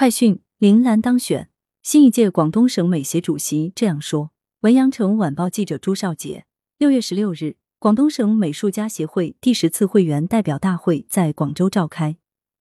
快讯：林兰当选新一届广东省美协主席，这样说。文阳城晚报记者朱少杰，六月十六日，广东省美术家协会第十次会员代表大会在广州召开，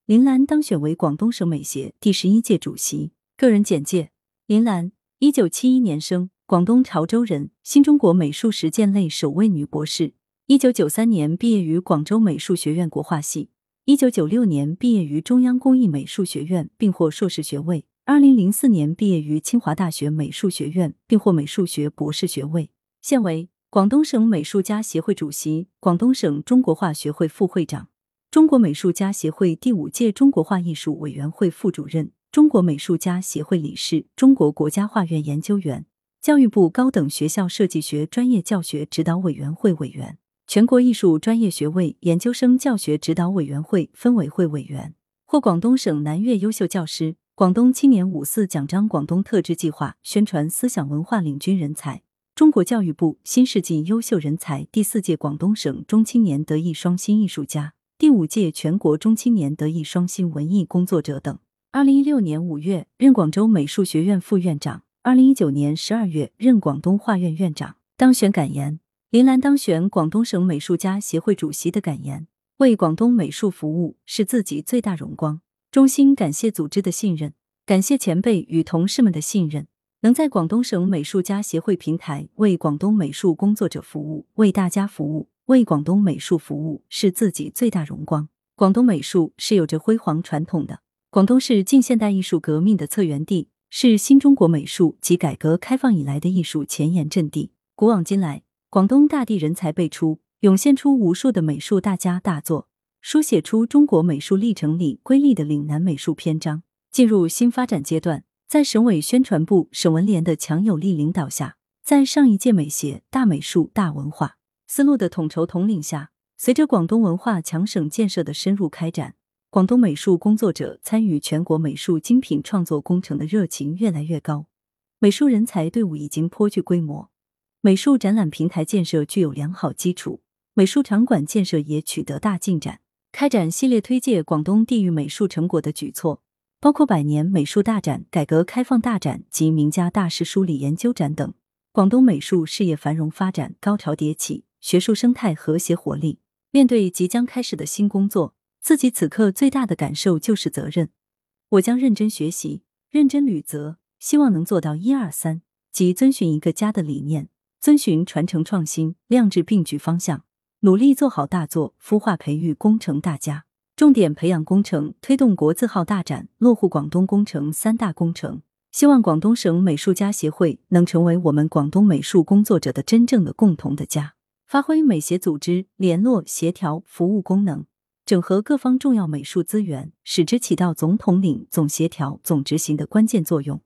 林兰当选为广东省美协第十一届主席。个人简介：林兰，一九七一年生，广东潮州人，新中国美术实践类首位女博士。一九九三年毕业于广州美术学院国画系。一九九六年毕业于中央工艺美术学院，并获硕士学位。二零零四年毕业于清华大学美术学院，并获美术学博士学位。现为广东省美术家协会主席、广东省中国画学会副会长、中国美术家协会第五届中国画艺术委员会副主任、中国美术家协会理事、中国国家画院研究员、教育部高等学校设计学专业教学指导委员会委员。全国艺术专业学位研究生教学指导委员会分委会委员，获广东省南粤优秀教师、广东青年五四奖章、广东特质计划宣传思想文化领军人才，中国教育部新世纪优秀人才，第四届广东省中青年德艺双馨艺术家，第五届全国中青年德艺双馨文艺工作者等。二零一六年五月任广州美术学院副院长，二零一九年十二月任广东画院院长。当选感言。林兰当选广东省美术家协会主席的感言：为广东美术服务是自己最大荣光，衷心感谢组织的信任，感谢前辈与同事们的信任。能在广东省美术家协会平台为广东美术工作者服务，为大家服务，为广东美术服务是自己最大荣光。广东美术是有着辉煌传统的，广东是近现代艺术革命的策源地，是新中国美术及改革开放以来的艺术前沿阵地。古往今来。广东大地人才辈出，涌现出无数的美术大家大作，书写出中国美术历程里瑰丽的岭南美术篇章。进入新发展阶段，在省委宣传部、省文联的强有力领导下，在上一届美协大美术大文化思路的统筹统领下，随着广东文化强省建设的深入开展，广东美术工作者参与全国美术精品创作工程的热情越来越高，美术人才队伍已经颇具规模。美术展览平台建设具有良好基础，美术场馆建设也取得大进展。开展系列推介广东地域美术成果的举措，包括百年美术大展、改革开放大展及名家大师梳理研究展等。广东美术事业繁荣发展，高潮迭起，学术生态和谐活力。面对即将开始的新工作，自己此刻最大的感受就是责任。我将认真学习，认真履责，希望能做到一二三，即遵循一个家的理念。遵循传承创新、量质并举方向，努力做好大作，孵化培育工程大家，重点培养工程，推动国字号大展，落户广东工程三大工程。希望广东省美术家协会能成为我们广东美术工作者的真正的共同的家，发挥美协组织联络、协调、服务功能，整合各方重要美术资源，使之起到总统领、总协调、总执行的关键作用。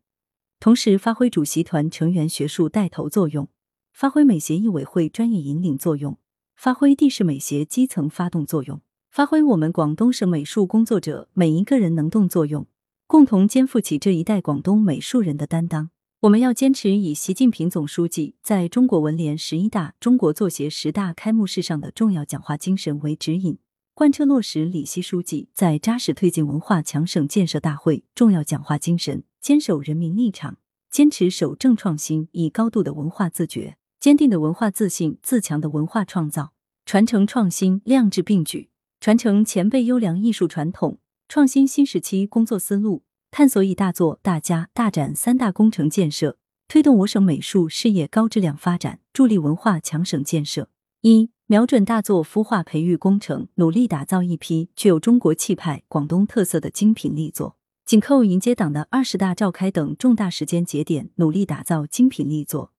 同时，发挥主席团成员学术带头作用。发挥美协艺委会专业引领作用，发挥地市美协基层发动作用，发挥我们广东省美术工作者每一个人能动作用，共同肩负起这一代广东美术人的担当。我们要坚持以习近平总书记在中国文联十一大、中国作协十大开幕式上的重要讲话精神为指引，贯彻落实李希书记在扎实推进文化强省建设大会重要讲话精神，坚守人民立场，坚持守正创新，以高度的文化自觉。坚定的文化自信，自强的文化创造，传承创新，量质并举，传承前辈优良艺术传统，创新新时期工作思路，探索以大作、大家、大展三大工程建设，推动我省美术事业高质量发展，助力文化强省建设。一、瞄准大作孵化培育工程，努力打造一批具有中国气派、广东特色的精品力作。紧扣迎接党的二十大召开等重大时间节点，努力打造精品力作。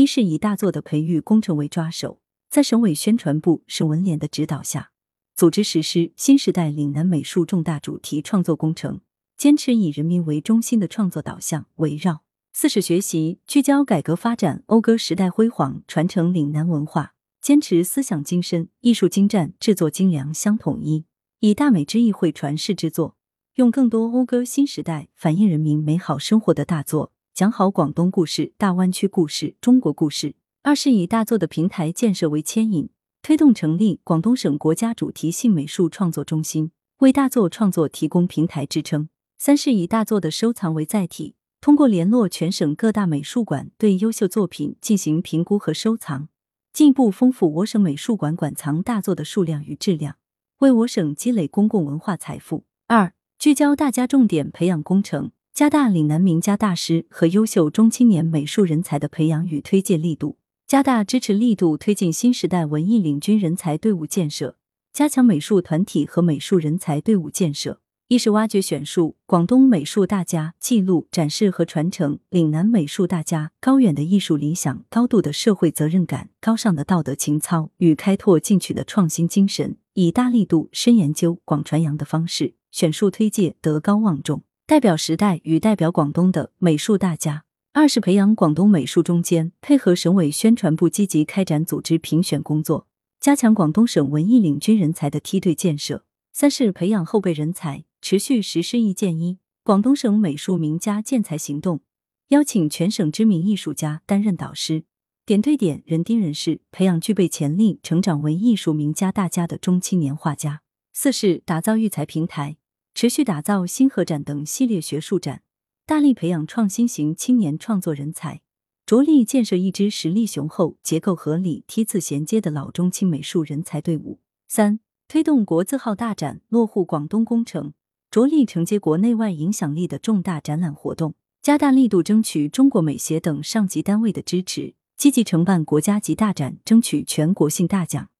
一是以大作的培育工程为抓手，在省委宣传部、省文联的指导下，组织实施新时代岭南美术重大主题创作工程，坚持以人民为中心的创作导向围绕。四是学习聚焦改革发展，讴歌时代辉煌，传承岭南文化，坚持思想精深、艺术精湛、制作精良相统一，以大美之意会传世之作，用更多讴歌新时代、反映人民美好生活的大作。讲好广东故事、大湾区故事、中国故事。二是以大作的平台建设为牵引，推动成立广东省国家主题性美术创作中心，为大作创作提供平台支撑。三是以大作的收藏为载体，通过联络全省各大美术馆，对优秀作品进行评估和收藏，进一步丰富我省美术馆馆藏大作的数量与质量，为我省积累公共文化财富。二、聚焦大家重点培养工程，加大岭南名家大师和优秀中青年美术人才的培养与推介力度，加大支持力度，推进新时代文艺领军人才队伍建设，加强美术团体和美术人才队伍建设。一是挖掘选树广东美术大家，记录展示和传承岭南美术大家高远的艺术理想、高度的社会责任感、高尚的道德情操与开拓进取的创新精神，以大力度、深研究、广传扬的方式选树推介，德高望重，代表时代与代表广东的美术大家。二是培养广东美术中间，配合省委宣传部积极开展组织评选工作，加强广东省文艺领军人才的梯队建设。三是培养后备人才。持续实施一建一广东省美术名家建才行动，邀请全省知名艺术家担任导师，点对点、人盯人事，培养具备潜力成长为艺术名家大家的中青年画家。四是打造育才平台，持续打造星河展等系列学术展，大力培养创新型青年创作人才，着力建设一支实力雄厚、结构合理、梯次衔接的老中青美术人才队伍。三推动国字号大展落户广东工程。着力承接国内外影响力的重大展览活动，加大力度争取中国美协等上级单位的支持，积极承办国家级大展，争取全国性大奖，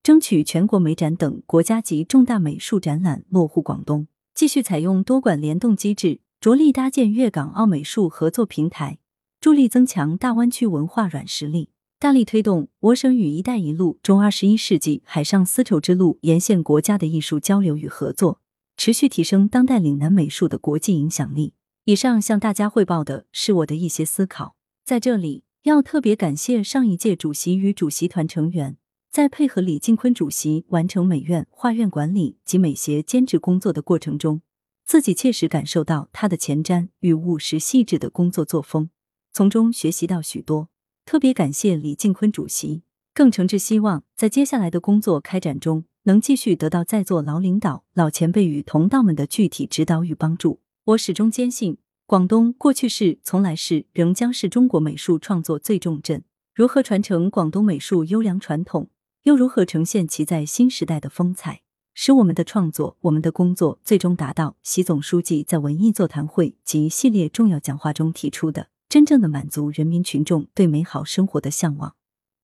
争取全国美展等国家级重大美术展览落户广东。继续采用多管联动机制，着力搭建粤港澳美术合作平台，助力增强大湾区文化软实力。大力推动我省与“一带一路”中二十一世纪海上丝绸之路沿线国家的艺术交流与合作。持续提升当代岭南美术的国际影响力。以上向大家汇报的是我的一些思考。在这里，要特别感谢上一届主席与主席团成员，在配合李进坤主席完成美院、画院管理及美协兼职工作的过程中，自己切实感受到他的前瞻与务实细致的工作作风，从中学习到许多。特别感谢李进坤主席，更诚挚希望在接下来的工作开展中。能继续得到在座老领导、老前辈与同道们的具体指导与帮助。我始终坚信，广东过去是、从来是、仍将是中国美术创作最重镇。如何传承广东美术优良传统，又如何呈现其在新时代的风采，使我们的创作、我们的工作最终达到习总书记在文艺座谈会及系列重要讲话中提出的真正的满足人民群众对美好生活的向往，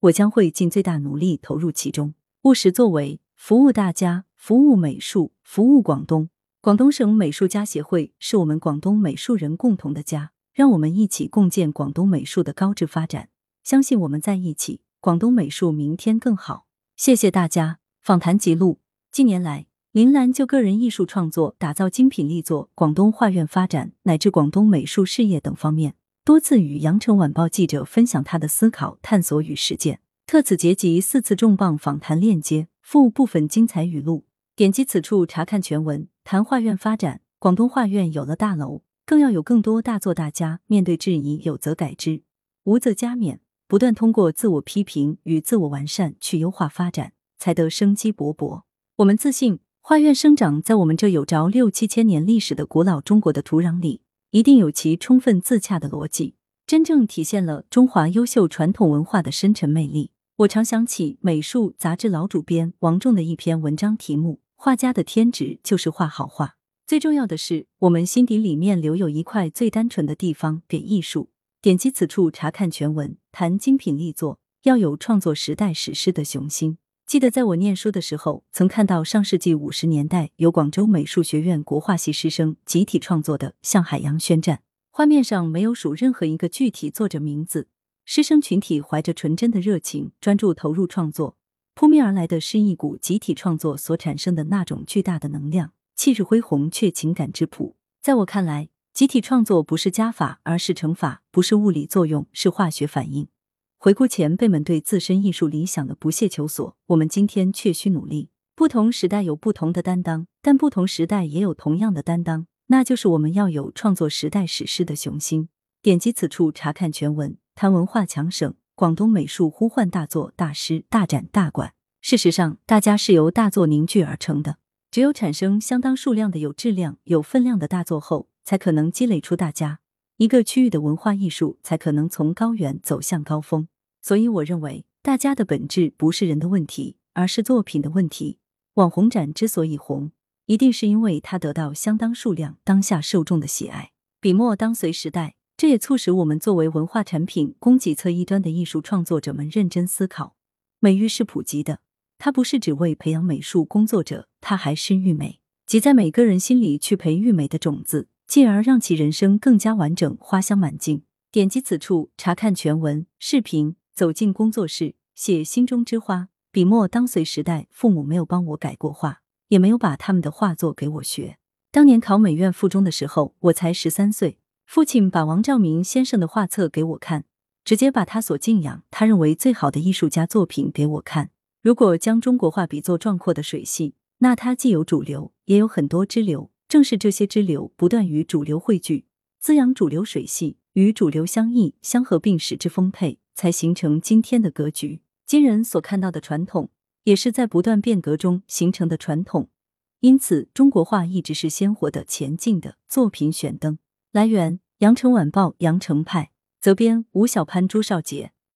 我将会尽最大努力投入其中，务实作为。服务大家，服务美术，服务广东。广东省美术家协会是我们广东美术人共同的家，让我们一起共建广东美术的高质发展。相信我们在一起，广东美术明天更好。谢谢大家。访谈记录：近年来，林兰就个人艺术创作、打造精品力作、广东画院发展乃至广东美术事业等方面，多次与羊城晚报记者分享他的思考、探索与实践。特此结集四次重磅访谈链接。附部分精彩语录，点击此处查看全文。谈画院发展，广东画院有了大楼，更要有更多大作大家。面对质疑，有则改之，无则加勉。不断通过自我批评与自我完善去优化发展，才得生机勃勃。我们自信，画院生长在我们这有着六七千年历史的古老中国的土壤里，一定有其充分自洽的逻辑，真正体现了中华优秀传统文化的深沉魅力。我常想起美术杂志老主编王仲的一篇文章，题目《画家的天职就是画好画》。最重要的是，我们心底里面留有一块最单纯的地方给艺术。点击此处查看全文。谈精品力作，要有创作时代史诗的雄心。记得在我念书的时候，曾看到上世纪五十年代由广州美术学院国画系师生集体创作的《向海洋宣战》，画面上没有数任何一个具体作者名字。师生群体怀着纯真的热情，专注投入创作，扑面而来的是一股集体创作所产生的那种巨大的能量，气势恢宏却情感质朴。在我看来，集体创作不是加法，而是乘法；不是物理作用，是化学反应。回顾前辈们对自身艺术理想的不懈求索，我们今天确需努力。不同时代有不同的担当，但不同时代也有同样的担当，那就是我们要有创作时代史诗的雄心。点击此处查看全文。谈文化强省，广东美术呼唤大作、大师、大展、大馆。事实上，大家是由大作凝聚而成的。只有产生相当数量的有质量、有分量的大作后，才可能积累出大家。一个区域的文化艺术才可能从高原走向高峰。所以，我认为大家的本质不是人的问题，而是作品的问题。网红展之所以红，一定是因为它得到相当数量当下受众的喜爱。笔墨当随时代，这也促使我们作为文化产品供给侧一端的艺术创作者们认真思考：美育是普及的。它不是只为培养美术工作者，它还是育美，即在每个人心里去培育美的种子，进而让其人生更加完整，花香满径。点击此处查看全文视频，走进工作室，写心中之花。笔墨当随时代，父母没有帮我改过画，也没有把他们的画作给我学。当年考美院附中的时候，我才十三岁，父亲把王兆明先生的画册给我看，直接把他所敬仰、他认为最好的艺术家作品给我看。如果将中国画比作壮阔的水系，那它既有主流，也有很多支流。正是这些支流不断与主流汇聚，滋养主流水系，与主流相异相合并，使之丰沛，才形成今天的格局。今人所看到的传统，也是在不断变革中形成的传统。因此，中国画一直是鲜活的、前进的。作品选灯来源：羊城晚报羊城派，责编：吴小潘、朱少杰。